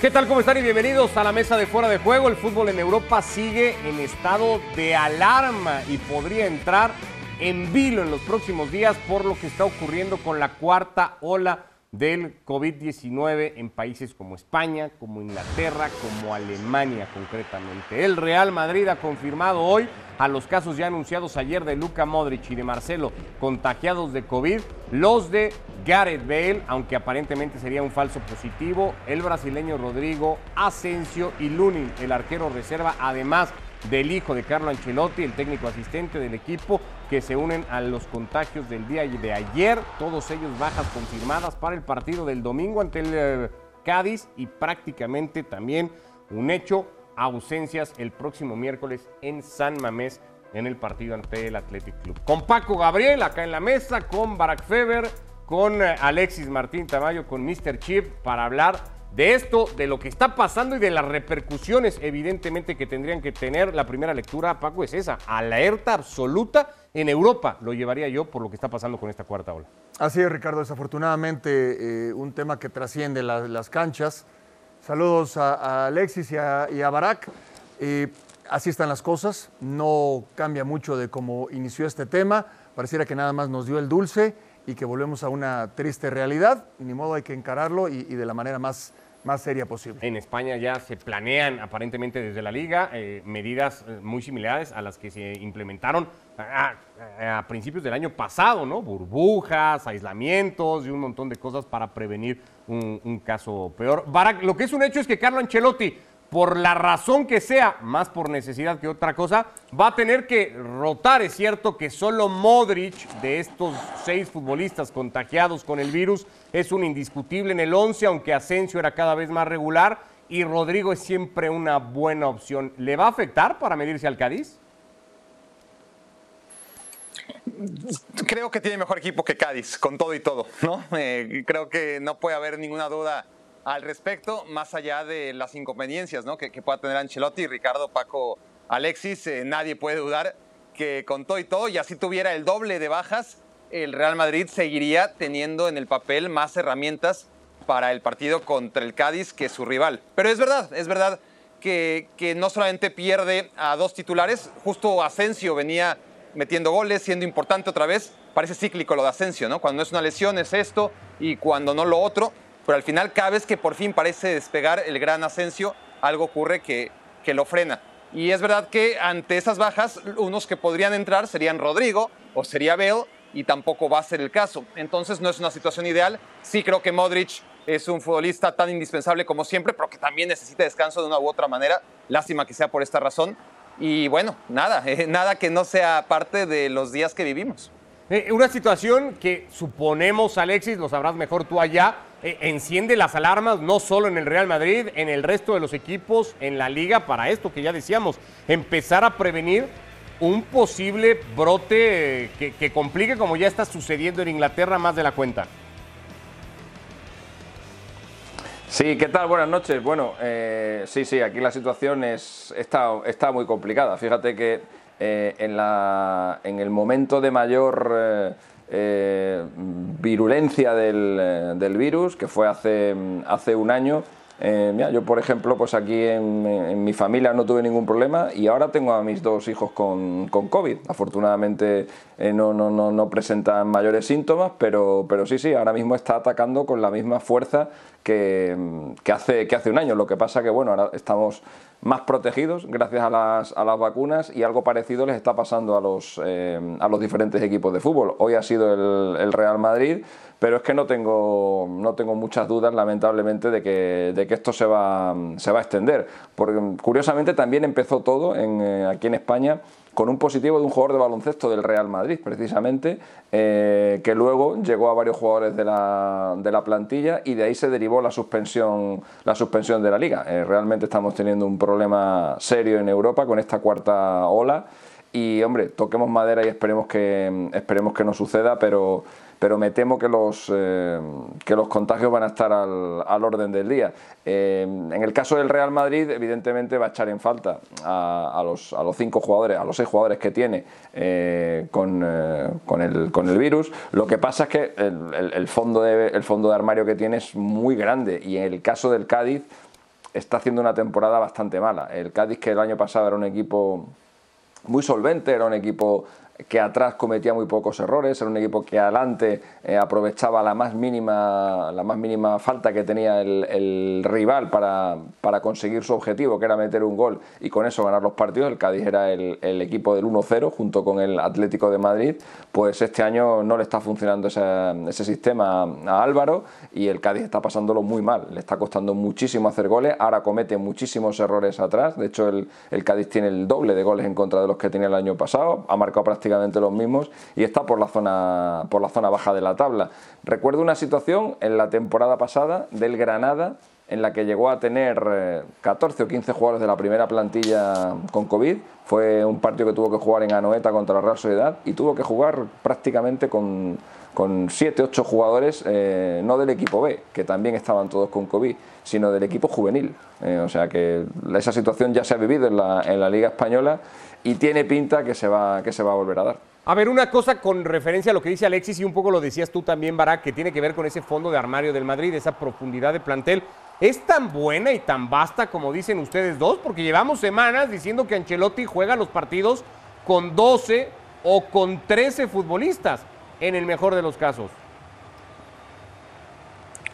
¿Qué tal? ¿Cómo están? Y bienvenidos a la mesa de fuera de juego. El fútbol en Europa sigue en estado de alarma y podría entrar en vilo en los próximos días por lo que está ocurriendo con la cuarta ola del COVID-19 en países como España, como Inglaterra, como Alemania concretamente. El Real Madrid ha confirmado hoy a los casos ya anunciados ayer de Luca Modric y de Marcelo contagiados de COVID, los de Gareth Bale, aunque aparentemente sería un falso positivo, el brasileño Rodrigo Asensio y Lunin, el arquero reserva, además del hijo de Carlo Ancelotti, el técnico asistente del equipo, que se unen a los contagios del día de ayer, todos ellos bajas confirmadas para el partido del domingo ante el eh, Cádiz y prácticamente también un hecho, ausencias el próximo miércoles en San Mamés en el partido ante el Athletic Club. Con Paco Gabriel acá en la mesa, con Barack Feber, con eh, Alexis Martín Tamayo, con Mr. Chip para hablar de esto, de lo que está pasando y de las repercusiones evidentemente que tendrían que tener la primera lectura, Paco, es esa, alerta absoluta en Europa, lo llevaría yo por lo que está pasando con esta cuarta ola. Así es, Ricardo, desafortunadamente eh, un tema que trasciende las canchas. Saludos a, Alexis y a, Barak. Eh, así están las cosas, no cambia mucho de cómo inició este tema, pareciera que nada más nos dio el dulce y que volvemos a una triste realidad, ni modo hay que encararlo y de la manera más más seria posible. En España ya se planean aparentemente desde la liga eh, medidas eh, muy similares a las que se implementaron a, principios del año pasado, ¿no? Burbujas, aislamientos y un montón de cosas para prevenir un, caso peor. Lo que es un hecho es que Carlo Ancelotti por la razón que sea, más por necesidad que otra cosa, va a tener que rotar. Es cierto que solo Modric, de estos seis futbolistas contagiados con el virus, es un indiscutible en el 11, aunque Asensio era cada vez más regular y Rodrigo es siempre una buena opción. ¿Le va a afectar para medirse al Cádiz? Creo que tiene mejor equipo que Cádiz, con todo y todo, ¿no? Eh, creo que no puede haber ninguna duda al respecto, más allá de las inconveniencias ¿no? que, pueda tener Ancelotti, Ricardo, Paco, Alexis, eh, nadie puede dudar que con todo y todo, y así tuviera el doble de bajas, el Real Madrid seguiría teniendo en el papel más herramientas para el partido contra el Cádiz que su rival. Pero es verdad, es verdad que, no solamente pierde a dos titulares, justo Asensio venía metiendo goles, siendo importante otra vez, parece cíclico lo de Asensio, ¿no? Cuando es una lesión es esto y cuando no lo otro pero al final cada vez que por fin parece despegar el gran Asensio, algo ocurre que, que lo frena. Y es verdad que ante esas bajas, unos que podrían entrar serían Rodrigo o sería Bale, y tampoco va a ser el caso. Entonces no es una situación ideal. Sí creo que Modric es un futbolista tan indispensable como siempre, pero que también necesita descanso de una u otra manera. Lástima que sea por esta razón. Y bueno, nada, nada que no sea parte de los días que vivimos. Eh, una situación que suponemos, Alexis, lo sabrás mejor tú allá, eh, enciende las alarmas no solo en el Real Madrid, en el resto de los equipos, en la liga, para esto que ya decíamos, empezar a prevenir un posible brote que, complique como ya está sucediendo en Inglaterra más de la cuenta. Sí, ¿qué tal? Buenas noches. Bueno, eh, sí, sí, aquí la situación es, está, está muy complicada. Fíjate que eh, en, la, en, el momento de mayor eh, virulencia del, del, virus, que fue hace, hace un año, mira, yo por ejemplo, pues aquí en, mi familia no tuve ningún problema y ahora tengo a mis dos hijos con, con COVID. Afortunadamente no, no, no, no, presentan mayores síntomas, pero, pero sí, sí, ahora mismo está atacando con la misma fuerza que, que, hace, que hace un año. Lo que pasa que, bueno, ahora estamos más protegidos gracias a las, a las vacunas y algo parecido les está pasando a los, eh, a los diferentes equipos de fútbol. Hoy ha sido el, el, Real Madrid, pero es que no tengo, no tengo muchas dudas, lamentablemente, de que, de que esto se va, se va a extender. Porque curiosamente también empezó todo en, eh, aquí en España con un positivo de un jugador de baloncesto del Real Madrid, precisamente, eh, que luego llegó a varios jugadores de la, de la, plantilla y de ahí se derivó la suspensión, la suspensión de la liga. Eh, realmente estamos teniendo un problema serio en Europa con esta cuarta ola y, hombre, toquemos madera y esperemos que, esperemos que no suceda, pero pero me temo que los, eh, que los contagios van a estar al, al orden del día. Eh, en el caso del Real Madrid, evidentemente va a echar en falta a, los, a los, cinco jugadores, a los seis jugadores que tiene eh, con, con, el, con, el, virus. Lo que pasa es que el, el, fondo de, el fondo de armario que tiene es muy grande y en el caso del Cádiz está haciendo una temporada bastante mala. El Cádiz, que el año pasado era un equipo muy solvente, era un equipo que atrás cometía muy pocos errores, era un equipo que adelante eh, aprovechaba la más mínima, la más mínima falta que tenía el, rival para, para, conseguir su objetivo, que era meter un gol y con eso ganar los partidos. El Cádiz era el, equipo del 1-0 junto con el Atlético de Madrid. Pues este año no le está funcionando ese, ese sistema a Álvaro y el Cádiz está pasándolo muy mal. Le está costando muchísimo hacer goles, ahora comete muchísimos errores atrás. De hecho, el, el Cádiz tiene el doble de goles en contra de los que tenía el año pasado. Ha marcado prácticamente los mismos y está por la zona, por la zona baja de la tabla. Recuerdo una situación en la temporada pasada del Granada en la que llegó a tener 14 eh, o 15 jugadores de la primera plantilla con COVID. Fue un partido que tuvo que jugar en Anoeta contra la Real Sociedad y tuvo que jugar prácticamente con, con 7 8 jugadores, eh, no del equipo B, que también estaban todos con COVID, sino del equipo juvenil. Eh, o sea que esa situación ya se ha vivido en la, en la Liga Española y tiene pinta que se va, que se va a volver a dar. A ver, una cosa con referencia a lo que dice Alexis y un poco lo decías tú también, Barak, que tiene que ver con ese fondo de armario del Madrid, esa profundidad de plantel. ¿Es tan buena y tan vasta como dicen ustedes dos? Porque llevamos semanas diciendo que Ancelotti juega los partidos con 12 o con 13 futbolistas, en el mejor de los casos.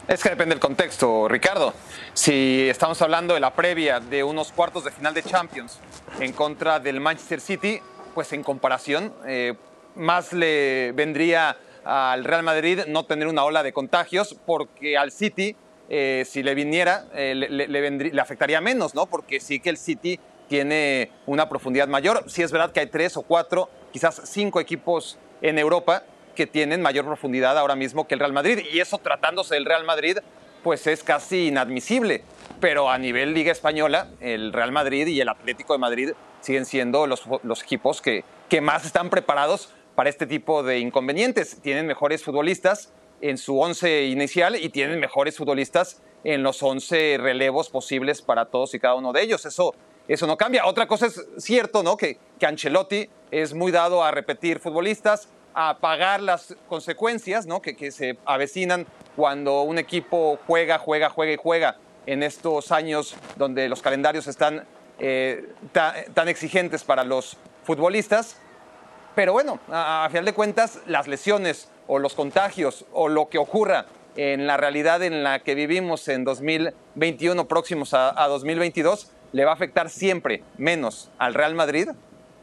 Es que depende del contexto, Ricardo. Si estamos hablando de la previa de unos cuartos de final de Champions en contra del Manchester City, pues en comparación, eh, más le vendría al Real Madrid no tener una ola de contagios, porque al City, eh, si le viniera, eh, le, le, afectaría menos, ¿no? Porque sí que el City tiene una profundidad mayor. Sí es verdad que hay tres o cuatro, quizás cinco equipos en Europa que tienen mayor profundidad ahora mismo que el Real Madrid. Y eso tratándose del Real Madrid, pues es casi inadmisible. Pero a nivel Liga Española, el Real Madrid y el Atlético de Madrid siguen siendo los, los equipos que, que más están preparados para este tipo de inconvenientes. Tienen mejores futbolistas en su once inicial y tienen mejores futbolistas en los once relevos posibles para todos y cada uno de ellos. Eso, eso no cambia. Otra cosa es cierto, ¿no? Que, que Ancelotti es muy dado a repetir futbolistas, a pagar las consecuencias ¿no? que, se avecinan cuando un equipo juega, juega, juega y juega en estos años donde los calendarios están eh, tan exigentes para los futbolistas. Pero bueno, a, final de cuentas, las lesiones o los contagios o lo que ocurra en la realidad en la que vivimos en 2021 próximos a, a 2022 le va a afectar siempre menos al Real Madrid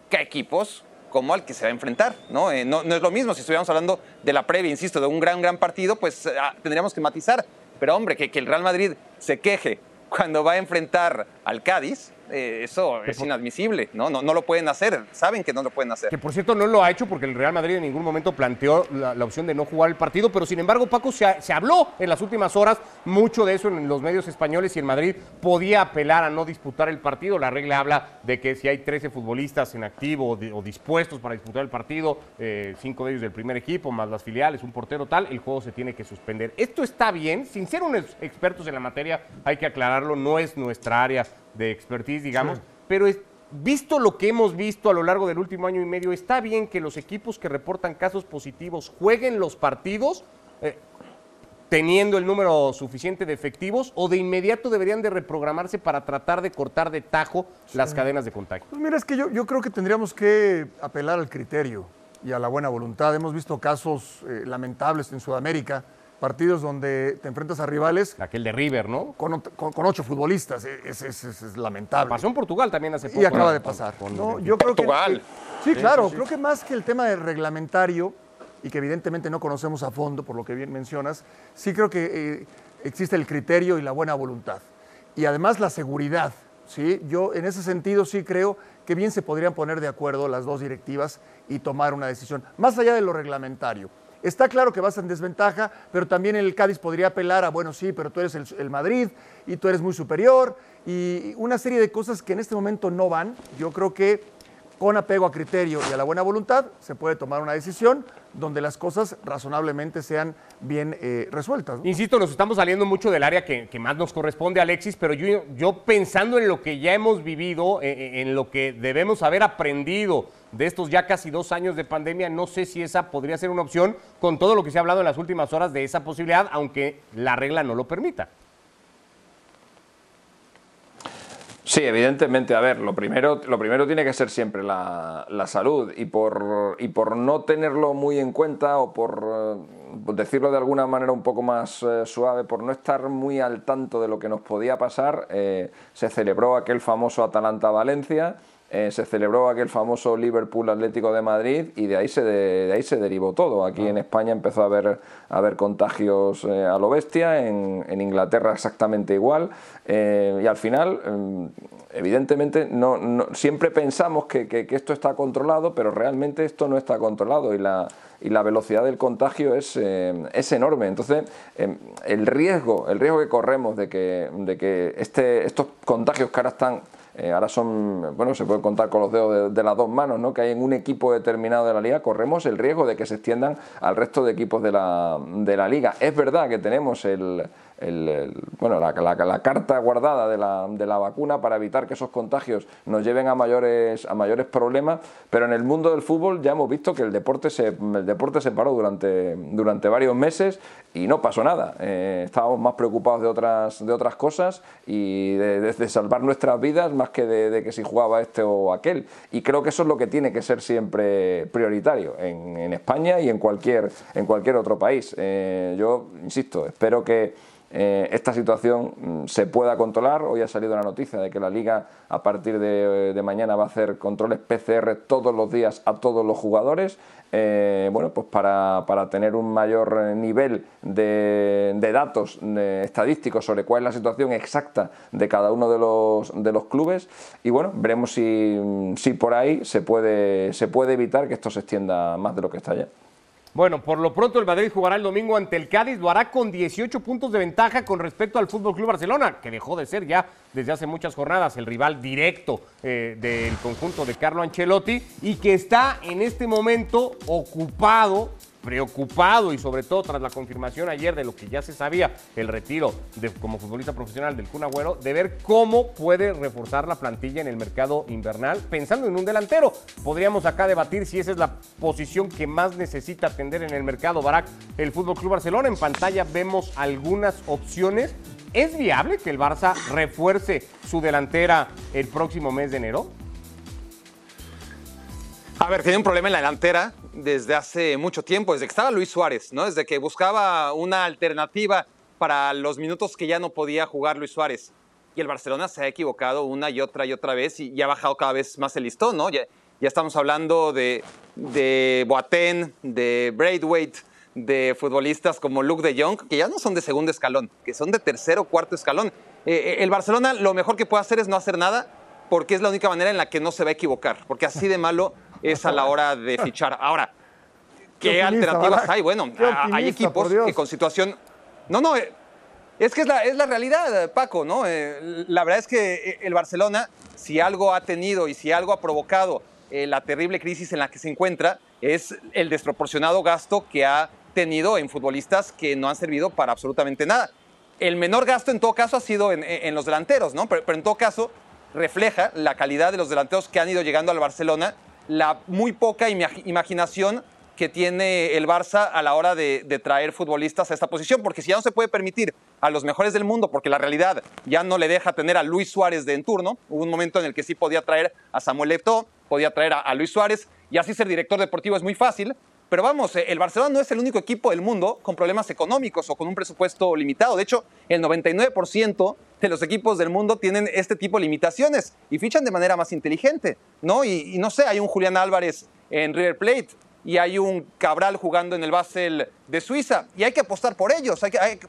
que a equipos como al que se va a enfrentar, ¿no? Eh, no, es lo mismo si estuviéramos hablando de la previa, insisto, de un gran, gran partido, pues ah, tendríamos que matizar. Pero hombre, que, que el Real Madrid se queje cuando va a enfrentar al Cádiz, eh, eso es inadmisible, ¿no? ¿no? No lo pueden hacer, saben que no lo pueden hacer. Que por cierto no lo ha hecho porque el Real Madrid en ningún momento planteó la, opción de no jugar el partido, pero sin embargo Paco se, se, habló en las últimas horas mucho de eso en los medios españoles y el Madrid podía apelar a no disputar el partido. La regla habla de que si hay 13 futbolistas en activo o, dispuestos para disputar el partido, eh, cinco de ellos del primer equipo, más las filiales, un portero tal, el juego se tiene que suspender. Esto está bien, sin ser unos expertos en la materia, hay que aclararlo, no es nuestra área de expertise, digamos, pero es, visto lo que hemos visto a lo largo del último año y medio, ¿está bien que los equipos que reportan casos positivos jueguen los partidos eh, teniendo el número suficiente de efectivos o de inmediato deberían de reprogramarse para tratar de cortar de tajo las cadenas de contagio? Pues mira, es que yo, yo creo que tendríamos que apelar al criterio y a la buena voluntad. Hemos visto casos eh, lamentables en Sudamérica partidos donde te enfrentas a rivales. Aquel de River, ¿no? Con, ocho futbolistas, es, es, lamentable. Pasó en Portugal también hace poco. Y acaba de pasar. yo creo Portugal. sí, claro, creo que más que el tema del reglamentario, y que evidentemente no conocemos a fondo, por lo que bien mencionas, sí creo que eh, existe el criterio y la buena voluntad. Y además la seguridad. ¿sí? Yo en ese sentido sí creo que bien se podrían poner de acuerdo las dos directivas y tomar una decisión, más allá de lo reglamentario. Está claro que vas en desventaja, pero también el Cádiz podría apelar a, bueno, sí, pero tú eres el, Madrid y tú eres muy superior y una serie de cosas que en este momento no van. Yo creo que con apego a criterio y a la buena voluntad se puede tomar una decisión donde las cosas razonablemente sean bien eh, resueltas. Insisto, nos estamos saliendo mucho del área que, más nos corresponde, Alexis, pero yo, pensando en lo que ya hemos vivido, eh, eh, en lo que debemos haber aprendido de estos ya casi dos años de pandemia, no sé si esa podría ser una opción con todo lo que se ha hablado en las últimas horas de esa posibilidad, aunque la regla no lo permita. Sí, evidentemente. A ver, lo primero, lo primero tiene que ser siempre la, salud y por, y por no tenerlo muy en cuenta o por eh, decirlo de alguna manera un poco más eh, suave, por no estar muy al tanto de lo que nos podía pasar, eh, se celebró aquel famoso Atalanta-Valencia. Se celebró aquel famoso Liverpool Atlético de Madrid y de ahí se, de, ahí se derivó todo. Aquí en España empezó a haber, a haber contagios a lo bestia, en, en Inglaterra exactamente igual. Eh, y al final, em, evidentemente, no, siempre pensamos que, esto está controlado, pero realmente esto no está controlado y la, y la velocidad del contagio es, es enorme. Entonces, el riesgo, el riesgo que corremos de que, de que este, estos contagios que ahora están eh, ahora son, bueno, se puede contar con los dedos de, las dos manos, ¿no? Que hay en un equipo determinado de la liga, corremos el riesgo de que se extiendan al resto de equipos de la, de la liga. Es verdad que tenemos el, bueno, la, carta guardada de la, de la, vacuna para evitar que esos contagios nos lleven a mayores, a mayores problemas, pero en el mundo del fútbol ya hemos visto que el deporte se, el deporte se paró durante, durante varios meses y no pasó nada. Eh, estábamos más preocupados de otras, de otras cosas y de, salvar nuestras vidas más que de, que si jugaba este o aquel. Y creo que eso es lo que tiene que ser siempre prioritario en, España y en cualquier, en cualquier otro país. Eh, yo, insisto, espero que eh, esta situación mm, se pueda controlar. Hoy ha salido la noticia de que la liga a partir de, mañana va a hacer controles PCR todos los días a todos los jugadores. Eh, bueno, pues para, tener un mayor nivel de, datos estadísticos sobre cuál es la situación exacta de cada uno de los, de los clubes. Y bueno, veremos si, si por ahí se puede, se puede evitar que esto se extienda más de lo que está ya. Bueno, por lo pronto el Madrid jugará el domingo ante el Cádiz, lo hará con 18 puntos de ventaja con respecto al Fútbol Club Barcelona, que dejó de ser ya desde hace muchas jornadas el rival directo eh, del conjunto de Carlo Ancelotti y que está en este momento ocupado preocupado y sobre todo tras la confirmación ayer de lo que ya se sabía, el retiro de, como futbolista profesional del Kun Agüero, de ver cómo puede reforzar la plantilla en el mercado invernal, pensando en un delantero. Podríamos acá debatir si esa es la posición que más necesita atender en el mercado Barak el Fútbol Club Barcelona. En pantalla vemos algunas opciones. ¿Es viable que el Barça refuerce su delantera el próximo mes de enero? A ver, tiene un problema en la delantera desde hace mucho tiempo, desde que estaba Luis Suárez, ¿no? Desde que buscaba una alternativa para los minutos que ya no podía jugar Luis Suárez. Y el Barcelona se ha equivocado una y otra y otra vez y, ha bajado cada vez más el listón, ¿no? Ya, estamos hablando de, de Boateng, de Braithwaite, de futbolistas como Luke de Jong, que ya no son de segundo escalón, que son de tercero o cuarto escalón. Eh, eh, el Barcelona lo mejor que puede hacer es no hacer nada, porque es la única manera en la que no se va a equivocar, porque así de malo es a la hora de fichar. Ahora, ¿qué, alternativas hay? Bueno, hay equipos que con situación... No, no, eh, es que es la, es la realidad, Paco, ¿no? Eh, la verdad es que eh, el Barcelona, si algo ha tenido y si algo ha provocado la terrible crisis en la que se encuentra, es el desproporcionado gasto que ha tenido en futbolistas que no han servido para absolutamente nada. El menor gasto en todo caso ha sido en, los delanteros, ¿no? Pero, pero, en todo caso refleja la calidad de los delanteros que han ido llegando al Barcelona la muy poca imaginación que tiene el Barça a la hora de, traer futbolistas a esta posición, porque si ya no se puede permitir a los mejores del mundo, porque la realidad ya no le deja tener a Luis Suárez de en turno, hubo un momento en el que sí podía traer a Samuel Eto'o, podía traer a, Luis Suárez, y así ser director deportivo es muy fácil, pero vamos, eh, el Barcelona no es el único equipo del mundo con problemas económicos o con un presupuesto limitado. De hecho, el 99% de los equipos del mundo tienen este tipo de limitaciones y fichan de manera más inteligente, ¿no? Y, no sé, hay un Julián Álvarez en River Plate y hay un Cabral jugando en el Basel de Suiza y hay que apostar por ellos. Hay que,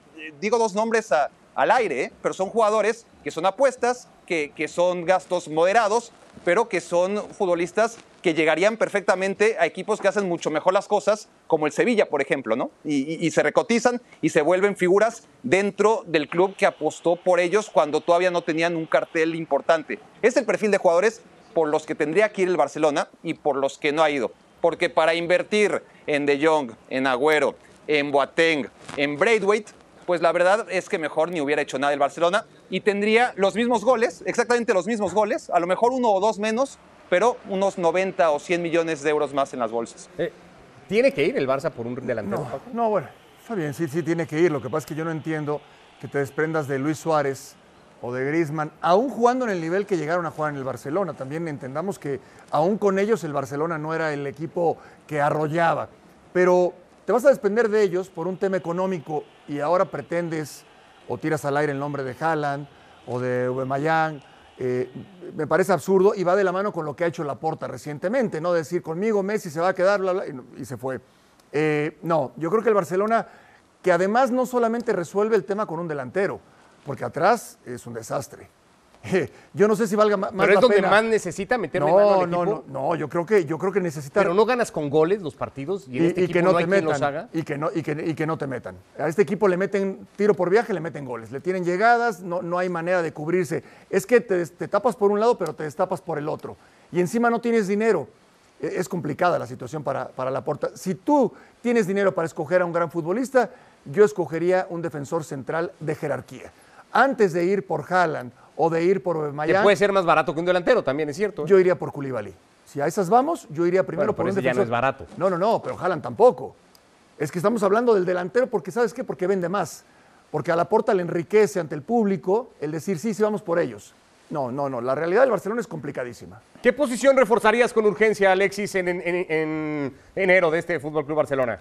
digo dos nombres al aire, ¿eh? pero son jugadores que son apuestas, que, son gastos moderados, pero que son futbolistas que llegarían perfectamente a equipos que hacen mucho mejor las cosas, como el Sevilla, por ejemplo, ¿no? Y, se recotizan y se vuelven figuras dentro del club que apostó por ellos cuando todavía no tenían un cartel importante. Es el perfil de jugadores por los que tendría que ir el Barcelona y por los que no ha ido. Porque para invertir en De Jong, en Agüero, en Boateng, en Braithwaite, pues la verdad es que mejor ni hubiera hecho nada el Barcelona y tendría los mismos goles, exactamente los mismos goles, a lo mejor uno o dos menos, pero unos 90 o 100 millones de euros más en las bolsas. Eh, ¿Tiene que ir el Barça por un delantero? No, no, bueno, está bien, sí, sí tiene que ir. Lo que pasa es que yo no entiendo que te desprendas de Luis Suárez o de Griezmann, aún jugando en el nivel que llegaron a jugar en el Barcelona. También entendamos que aún con ellos el Barcelona no era el equipo que arrollaba. Pero te vas a despender de ellos por un tema económico y ahora pretendes o tiras al aire el nombre de Haaland o de Aubameyang. Eh, me parece absurdo y va de la mano con lo que ha hecho Laporta recientemente, no decir conmigo Messi se va a quedar bla, bla, y, y se fue. Eh, no, yo creo que el Barcelona, que además no solamente resuelve el tema con un delantero, porque atrás es un desastre. Yo no sé si valga más Pero es la donde pena. más necesita meterle mano No, al no, equipo. no, no, yo creo que yo creo que necesita Pero no ganas con goles los partidos y en y, este y equipo que no, no, hay te quien los metan haga. y que no y que, y que no te metan. A este equipo le meten tiro por viaje, le meten goles, le tienen llegadas, no, no hay manera de cubrirse. Es que te, te tapas por un lado, pero te destapas por el otro. Y encima no tienes dinero. E- Es complicada la situación para, para la porta. Si tú tienes dinero para escoger a un gran futbolista, yo escogería un defensor central de jerarquía. Antes de ir por Haaland o de ir por Que Aubameyang, puede ser más barato que un delantero, también es cierto. yo iría por Koulibaly. Si a esas vamos, yo iría primero Bueno, por un ese ya no defensor. es barato. No, no, no, pero Haaland tampoco. Es que estamos hablando del delantero porque, ¿sabes qué? Porque vende más. Porque a la porta le enriquece ante el público el decir, sí, sí, vamos por ellos. No, no, no. La realidad del Barcelona es complicadísima. ¿Qué posición reforzarías con urgencia, Alexis, en- en- en enero de este Fútbol Club Barcelona?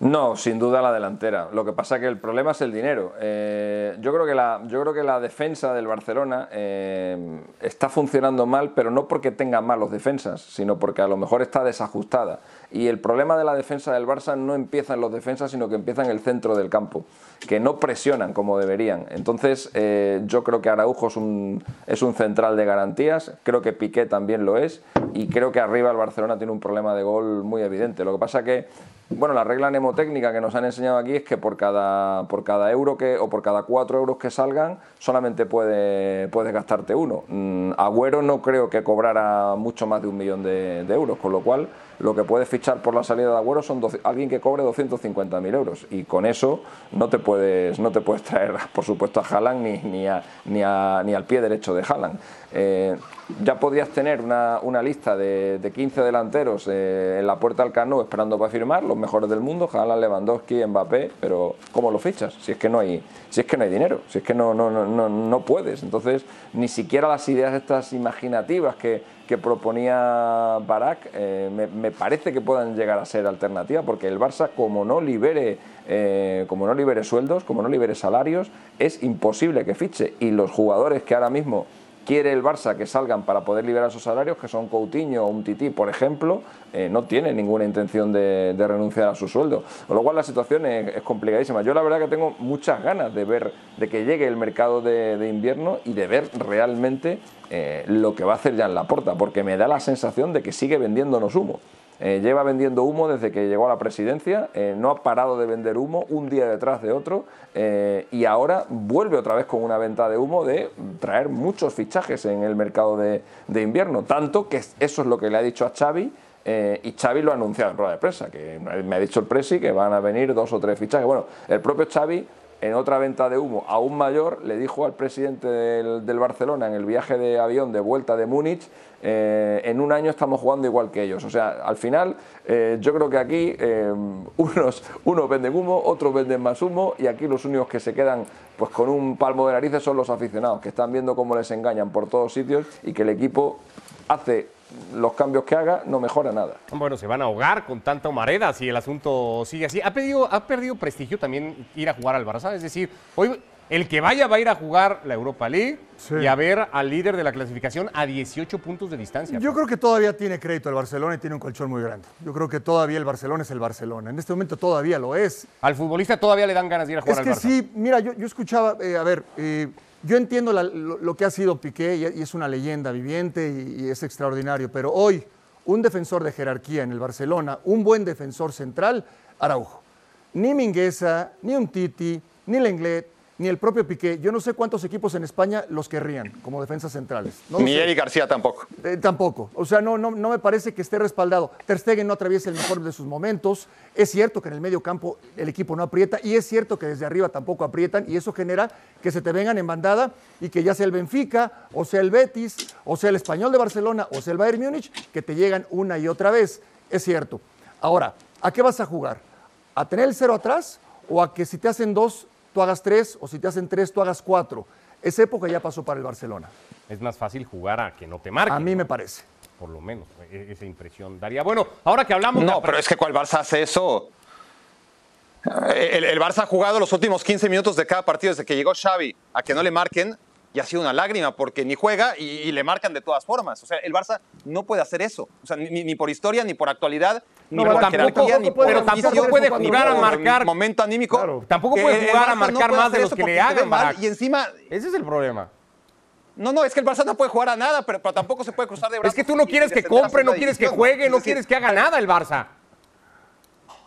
No, sin duda la delantera. Lo que pasa que el problema es el dinero. Eh, yo, creo que la, yo creo que la defensa del Barcelona eh, está funcionando mal, pero no porque tenga malos defensas, sino porque a lo mejor está desajustada. Y el problema de la defensa del Barça no empieza en los defensas, sino que empieza en el centro del campo, que no presionan como deberían. Entonces, eh, yo creo que Araujo es un, es un central de garantías, creo que Piqué también lo es, y creo que arriba el Barcelona tiene un problema de gol muy evidente. Lo que pasa que bueno, la regla mnemotécnica que nos han enseñado aquí es que por cada, por cada euro que, o por cada cuatro euros que salgan, solamente puede, puedes gastarte uno. Mm, Agüero no creo que cobrara mucho más de un millón de, euros, con lo cual lo que puedes fichar por la salida de Agüero son alguien que cobre 250.000 euros. Y con eso no te puedes, no te puedes traer, por supuesto, a Haaland ni, ni, ni, ni al pie derecho de Haaland. Eh, ya podías tener una, una lista de, de 15 delanteros eh, en la puerta del Cano esperando para firmar, los mejores del mundo, Haaland, Lewandowski, Mbappé, pero ¿cómo lo fichas? Si es que no hay, si es que no hay dinero, si es que no, no, no, no, puedes. Entonces, ni siquiera las ideas estas imaginativas que, que proponía Barak eh, me, me parece que puedan llegar a ser alternativa, porque el Barça, como no libere, eh, como no libere sueldos, como no libere salarios, es imposible que fiche. Y los jugadores que ahora mismo quiere el Barça que salgan para poder liberar esos salarios, que son Coutinho o un Tití, por ejemplo, eh, no tiene ninguna intención de, renunciar a su sueldo. Con lo cual la situación es, complicadísima. Yo la verdad que tengo muchas ganas de ver, de que llegue el mercado de, de invierno y de ver realmente eh, lo que va a hacer ya en la porta, porque me da la sensación de que sigue vendiéndonos humo. Eh, lleva vendiendo humo desde que llegó a la presidencia, eh, no ha parado de vender humo un día detrás de otro eh, y ahora vuelve otra vez con una venta de humo de traer muchos fichajes en el mercado de, invierno. Tanto que eso es lo que le ha dicho a Xavi y Xavi lo ha anunciado en rueda de prensa, que me ha dicho el Presi que van a venir dos o tres fichajes. Bueno, el propio Xavi en otra venta de humo aún mayor, le dijo al presidente del, Barcelona en el viaje de avión de vuelta de Múnich, eh, en un año estamos jugando igual que ellos. O sea, al final eh, yo creo que aquí eh, unos, unos venden humo, otros venden más humo y aquí los únicos que se quedan pues con un palmo de narices son los aficionados, que están viendo cómo les engañan por todos sitios y que el equipo hace los cambios que haga, no mejora nada. Bueno, se van a ahogar con tanta humareda si el asunto sigue así. Ha perdido, ha perdido prestigio también ir a jugar al Barça. Es decir, hoy el que vaya va a ir a jugar la Europa League Sí. y a ver al líder de la clasificación a 18 puntos de distancia. Yo creo que todavía tiene crédito el Barcelona y tiene un colchón muy grande. Yo creo que todavía el Barcelona es el Barcelona. En este momento todavía lo es. Al futbolista todavía le dan ganas de ir a jugar Es al que Barça. sí, mira, yo, yo escuchaba, eh, a ver, eh, yo entiendo lo, que ha sido Piqué y, y es una leyenda viviente y, y es extraordinario, pero hoy un defensor de jerarquía en el Barcelona, un buen defensor central, Araujo. Ni Mingueza, ni un Titi, ni Lenglet, ni el propio Piqué. Yo no sé cuántos equipos en España los querrían como defensas centrales. No Ni. Eric García tampoco. Eh, tampoco. O sea, no, no, no me parece que esté respaldado. Ter Stegen no atraviesa el mejor de sus momentos. Es cierto que en el medio campo el equipo no aprieta y es cierto que desde arriba tampoco aprietan y eso genera que se te vengan en bandada y que ya sea el Benfica, o sea el Betis, o sea el Español de Barcelona, o sea el Bayern Múnich, que te llegan una y otra vez. Es cierto. Ahora, ¿a qué vas a jugar? ¿A tener el cero atrás o a que si te hacen dos tú hagas tres, o si te hacen tres, tú hagas cuatro. Esa época ya pasó para el Barcelona. Es más fácil jugar a que no te marquen. A mí ¿no? me parece. Por lo menos, e- esa impresión daría. Bueno, ahora que hablamos... de No, pero es que cuál Barça hace eso. El, el Barça ha jugado los últimos 15 minutos de cada partido desde que llegó Xavi a que no le marquen y ha sido una lágrima porque ni juega y, y le marcan de todas formas. O sea, el Barça no puede hacer eso. O sea, ni, ni por historia, ni por actualidad, No, pero tampoco- ni por pero tampoco puede jugar a marcar- momento anímico. Claro. Tampoco puede jugar a no marcar puede más de los que le hagan, mal. Y encima, Ese es el problema. no, no, es que el Barça no puede jugar a nada, pero, pero tampoco se puede cruzar de brazos. Es que tú no quieres que compre, no quieres que juegue, no decir, quieres que haga nada el Barça.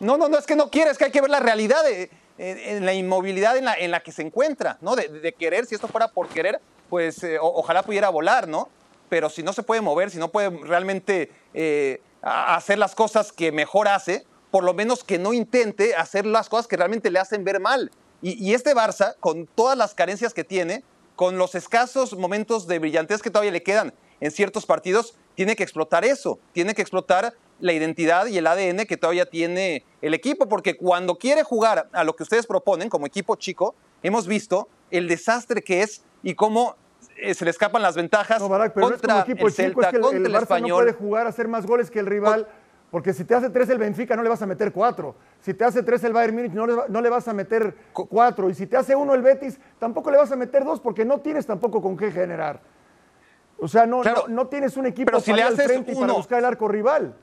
No, no, no, es que no quiere, es que hay que ver la realidad de, en, en la inmovilidad en la, en la que se encuentra, ¿no? De, de querer, si esto fuera por querer, pues eh, o- ojalá pudiera volar, ¿no? Pero si no se puede mover, si no puede realmente eh, hacer las cosas que mejor hace, por lo menos que no intente hacer las cosas que realmente le hacen ver mal. Y, y este Barça, con todas las carencias que tiene, con los escasos momentos de brillantez que todavía le quedan en ciertos partidos, tiene que explotar eso, tiene que explotar la identidad y el ADN que todavía tiene el equipo, porque cuando quiere jugar a lo que ustedes proponen como equipo chico, hemos visto el desastre que es y cómo se le escapan las ventajas No, Barak, pero no es como contra equipo el chico, es que el, contra el el, Barça no Español. puede jugar a hacer más goles que el rival, porque si te hace tres el Benfica no le vas a meter cuatro. Si te hace tres el Bayern Múnich no le, no le vas a meter cuatro. Y si te hace uno el Betis, tampoco le vas a meter dos, porque no tienes tampoco con qué generar. O sea, no, Claro, no, no tienes un equipo pero si para le ir al haces frente y para uno- buscar el arco rival.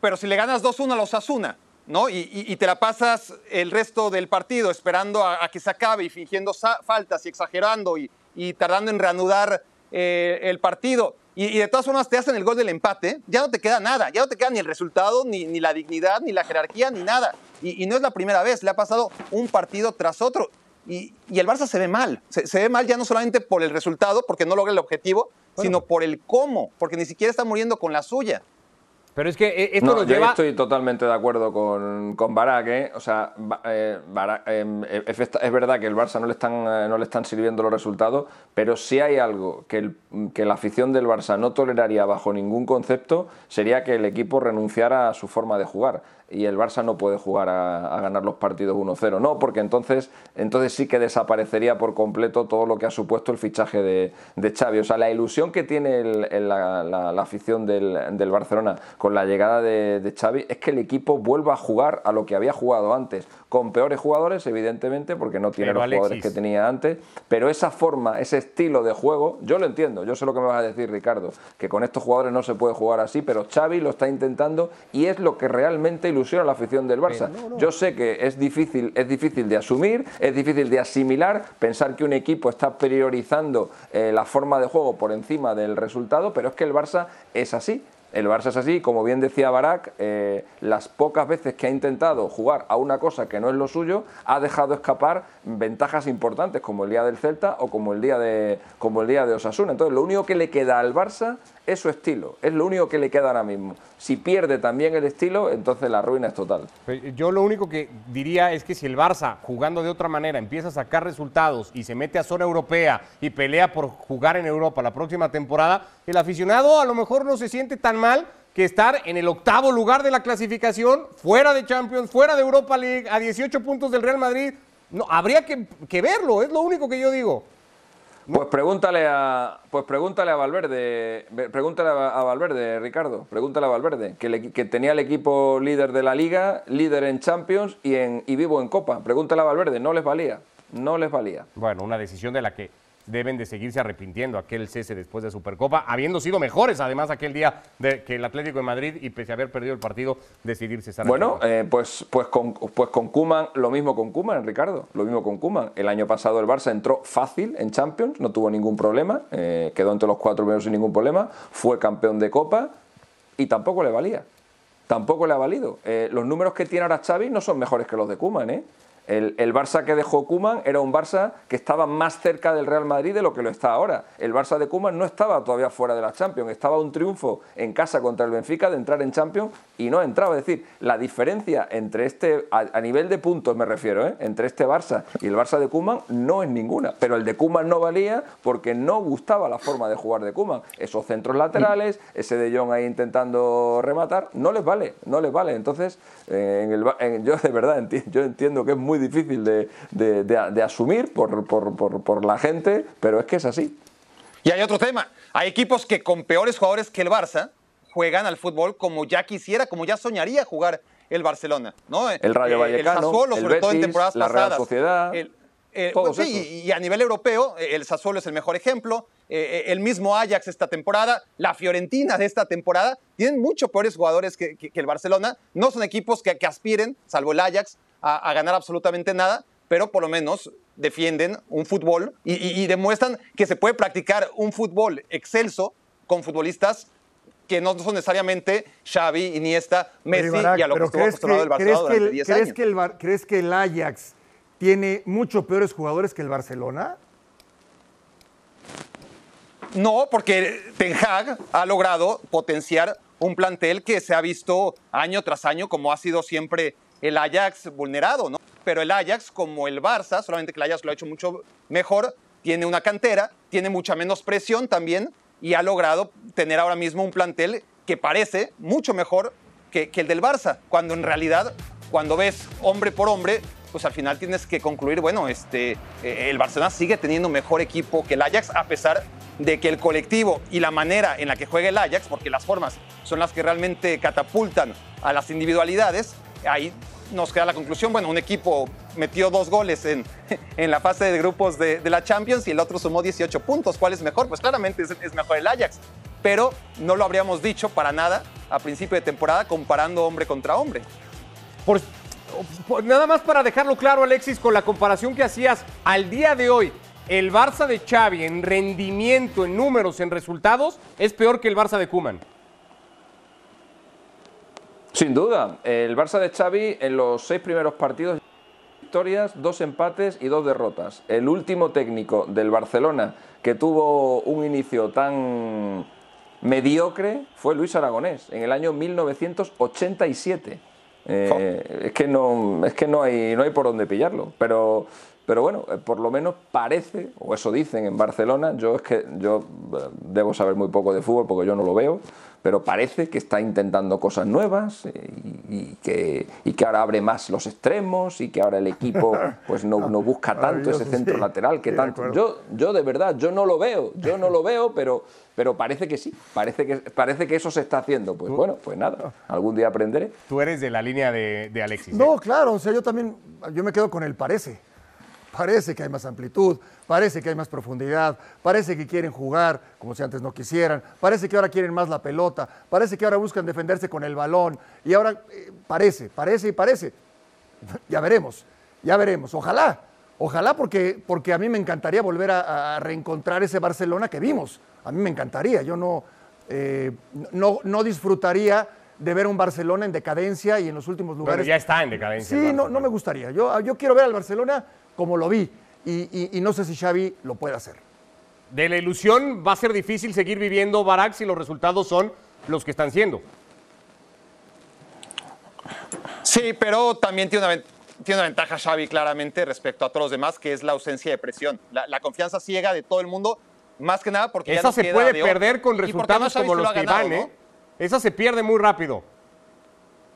Pero si le ganas 2-1 a los Asuna, ¿no? Y, y- y te la pasas el resto del partido esperando a, a que se acabe y fingiendo faltas y exagerando y, y tardando en reanudar eh, el partido. Y, de todas formas te hacen el gol del empate, ya no te queda nada, ya no te queda ni el resultado, ni, ni la dignidad, ni la jerarquía, ni nada. Y, no es la primera vez, le ha pasado un partido tras otro. Y, y el Barça se ve mal, se, se ve mal ya no solamente por el resultado, porque no logra el objetivo, sino por el cómo, porque ni siquiera está muriendo con la suya. Pero es que eh, esto No, nos yo estoy totalmente de acuerdo con, con Barak, ¿eh? O sea, eh, Barak, eh, es, verdad que el Barça no le, están, no le están sirviendo los resultados, pero si hay algo que, el- que la afición del Barça no toleraría bajo ningún concepto, sería que el equipo renunciara a su forma de jugar. Y el Barça no puede jugar a, a ganar los partidos 1-0, no, porque entonces, entonces sí que desaparecería por completo todo lo que ha supuesto el fichaje de, de Xavi. O sea, la ilusión que tiene el- el- la, la- la afición del, del Barcelona con la llegada de, de Xavi es que el equipo vuelva a jugar a lo que había jugado antes, con peores jugadores, evidentemente, porque no tiene Pero, los jugadores Alexis. que tenía antes, pero esa forma, ese estilo de juego, yo lo entiendo, yo sé lo que me vas a decir, Ricardo, que con estos jugadores no se puede jugar así, pero Xavi lo está intentando y es lo que realmente ilusiona a la afición del Barça. Yo sé que es difícil, es difícil de asumir, es difícil de asimilar, pensar que un equipo está priorizando eh, la forma de juego por encima del resultado, pero es que el Barça es así. El Barça es así, como bien decía Barak, eh, las pocas veces que ha intentado jugar a una cosa que no es lo suyo, ha dejado escapar ventajas importantes, como el día del Celta o como el día de, como el día de Osasuna. Entonces, lo único que le queda al Barça es su estilo, es lo único que le queda ahora mismo. Si pierde también el estilo, entonces la ruina es total. Pero Yo lo único que diría es que si el Barça, jugando de otra manera, empieza a sacar resultados y se mete a zona europea y pelea por jugar en Europa la próxima temporada, el aficionado a lo mejor no se siente tan mal que estar en el octavo lugar de la clasificación, fuera de Champions, fuera de Europa League, a 18 puntos del Real Madrid. No, habría que, que verlo, es lo único que yo digo. Pues pregúntale a, pues pregúntale a Valverde, ve- pregúntale a Valverde, Ricardo, pregúntale a Valverde, que, le- que tenía el equipo líder de la liga, líder en Champions y, en, y vivo en Copa. Pregúntale a Valverde, no les valía, no les valía. Bueno, una decisión de la que deben de seguirse arrepintiendo aquel cese después de Supercopa, habiendo sido mejores además aquel día de que el Atlético de Madrid y pese a haber perdido el partido, decidir cesar. Bueno, eh, pues, pues con pues con Koeman, lo mismo con Kuman, Ricardo, lo mismo con Kuman. El año pasado el Barça entró fácil en Champions, no tuvo ningún problema, eh, quedó entre los cuatro primeros sin ningún problema, fue campeón de Copa y tampoco le valía. Tampoco le ha valido. Eh, los números que tiene ahora Xavi no son mejores que los de Kuman, ¿eh? El, el Barça que dejó Kuman era un Barça que estaba más cerca del Real Madrid de lo que lo está ahora. El Barça de Kuman no estaba todavía fuera de la Champions, estaba un triunfo en casa contra el Benfica de entrar en Champions y no entraba. Es decir, la diferencia entre este, a, nivel de puntos me refiero, ¿eh? entre este Barça y el Barça de Kuman no es ninguna. Pero el de Kuman no valía porque no gustaba la forma de jugar de Kuman. Esos centros laterales, ese de Jong ahí intentando rematar, no les vale, no les vale. Entonces, eh, en el en- yo de verdad enti- yo entiendo que es muy muy difícil de, de- de- de asumir por, por- por- por la gente, pero es que es así. Y hay otro tema. Hay equipos que con peores jugadores que el Barça juegan al fútbol como ya quisiera, como ya soñaría jugar el Barcelona, ¿no? El Rayo Eh, Vallecano, el Sassuolo, el sobre todo en Betis, temporadas la Real pasadas. Sociedad, El- eh, pues sí, y a nivel europeo, eh, el Sassuolo es el mejor ejemplo. eh, eh, el mismo Ajax esta temporada, la Fiorentina de esta temporada, tienen mucho peores jugadores que, que- que el Barcelona. No son equipos que, que aspiren, salvo el Ajax, a, a ganar absolutamente nada, pero por lo menos defienden un fútbol y, y- y demuestran que se puede practicar un fútbol excelso con futbolistas que no son necesariamente Xavi, Iniesta, Messi y a lo que estuvo ¿crees acostumbrado el ¿crees Barcelona que el, durante 10 ¿crees años. que el Bar- ¿Crees que el Ajax tiene mucho peores jugadores que el Barcelona? No, porque Ten Hag ha logrado potenciar un plantel que se ha visto año tras año como ha sido siempre el Ajax vulnerado, ¿no? Pero el Ajax, como el Barça, solamente que el Ajax lo ha hecho mucho mejor, tiene una cantera, tiene mucha menos presión también y ha logrado tener ahora mismo un plantel que parece mucho mejor que, el del Barça, cuando en realidad, cuando ves hombre por hombre, pues al final tienes que concluir, bueno, este, eh, el Barcelona sigue teniendo mejor equipo que el Ajax, a pesar de que el colectivo y la manera en la que juega el Ajax, porque las formas son las que realmente catapultan a las individualidades, ahí nos queda la conclusión, bueno, un equipo metió dos goles en, en la fase de grupos de, la Champions y el otro sumó 18 puntos. ¿Cuál es mejor? Pues claramente es, es mejor el Ajax, pero no lo habríamos dicho para nada a principio de temporada comparando hombre contra hombre. Por, por- nada más para dejarlo claro, Alexis, con la comparación que hacías al día de hoy, el Barça de Xavi en rendimiento, en números, en resultados, es peor que el Barça de Kuman. Sin duda, el Barça de Xavi en los seis primeros partidos victorias, dos empates y dos derrotas. El último técnico del Barcelona que tuvo un inicio tan mediocre fue Luis Aragonés en el año 1987. Eh, es que no es que no hay no hay por dónde pillarlo, pero pero bueno, eh, por lo menos parece, o eso dicen en Barcelona, yo es que yo eh, debo saber muy poco de fútbol porque yo no lo veo, pero parece que está intentando cosas nuevas y, y que, y que ahora abre más los extremos y que ahora el equipo pues no, no busca tanto ese centro sí, lateral que sí, tanto. Yo, yo de verdad, yo no lo veo, yo no lo veo, pero, pero parece que sí, parece que, parece que eso se está haciendo. Pues bueno, pues nada, algún día aprenderé. Tú eres de la línea de, de Alexis. ¿eh? No, claro, o sea, yo también, yo me quedo con el parece. Parece que hay más amplitud, parece que hay más profundidad, parece que quieren jugar como si antes no quisieran, parece que ahora quieren más la pelota, parece que ahora buscan defenderse con el balón y ahora eh, parece, parece y parece. Ya veremos, ya veremos. Ojalá, ojalá porque, porque a mí me encantaría volver a, a reencontrar ese Barcelona que vimos. A mí me encantaría. Yo no, eh, no, no disfrutaría de ver un Barcelona en decadencia y en los últimos lugares. ya está en decadencia. Sí, no, no me gustaría. Yo, yo quiero ver al Barcelona como lo vi y, y- y no sé si Xavi lo puede hacer. De la ilusión va a ser difícil seguir viviendo Barak si los resultados son los que están siendo. Sí, pero también tiene una, ven- tiene una ventaja Xavi claramente respecto a todos los demás, que es la ausencia de presión. La, la confianza ciega de todo el mundo, más que nada porque ya Esa no se queda puede perder con resultados como lo los que ganado, van, ¿eh? ¿no? Esa se pierde muy rápido.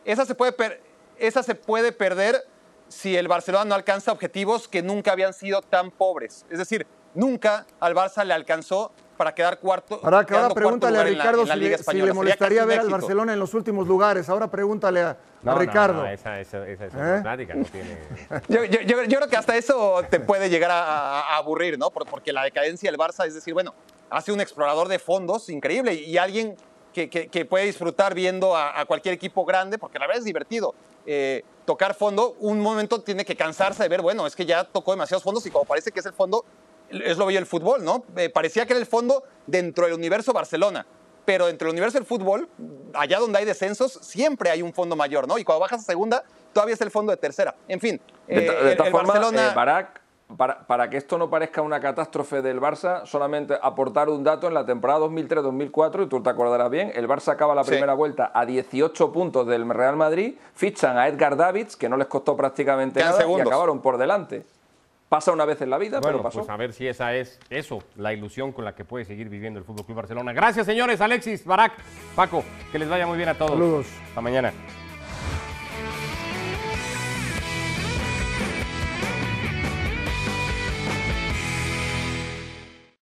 Esa se puede per- esa se puede perder si el Barcelona no alcanza objetivos que nunca habían sido tan pobres. Es decir, nunca al Barça le alcanzó para quedar cuarto. Ahora, que ahora pregúntale a Ricardo la si, le, si le molestaría ver al. Barcelona en los últimos lugares. Ahora pregúntale a No, no, Ricardo. no, esa, esa, esa es ¿Eh? plática, no tiene... Yo, yo- yo- yo creo que hasta eso te puede llegar a, aburrir, ¿no? Por- Porque la decadencia del Barça es decir, bueno, hace un explorador de fondos increíble y alguien que, que- que puede disfrutar viendo a, a cualquier equipo grande, porque la verdad es divertido. eh, tocar fondo, un momento tiene que cansarse de ver, bueno, es que ya tocó demasiados fondos y como parece que es el fondo, es lo bello del fútbol, ¿no? Eh, parecía que era el fondo dentro del universo Barcelona. Pero dentro del universo del fútbol, allá donde hay descensos, siempre hay un fondo mayor, ¿no? Y cuando bajas a segunda, todavía es el fondo de tercera. En fin, De, eh, de el- el formas, Barcelona... eh, Barak, para, para que esto no parezca una catástrofe del Barça, solamente aportar un dato en la temporada 2003-2004, y tú te acordarás bien, el Barça acaba la Sí. primera vuelta a 18 puntos del Real Madrid, fichan a Edgar Davids, que no les costó prácticamente Quedan nada, segundos. y acabaron por delante. Pasa una vez en la vida, Bueno, pero pasó. pues a ver si esa es eso, la ilusión con la que puede seguir viviendo el Fútbol Club Barcelona. Gracias, señores. Alexis, Barak, Paco, que les vaya muy bien a todos. Saludos. Hasta mañana.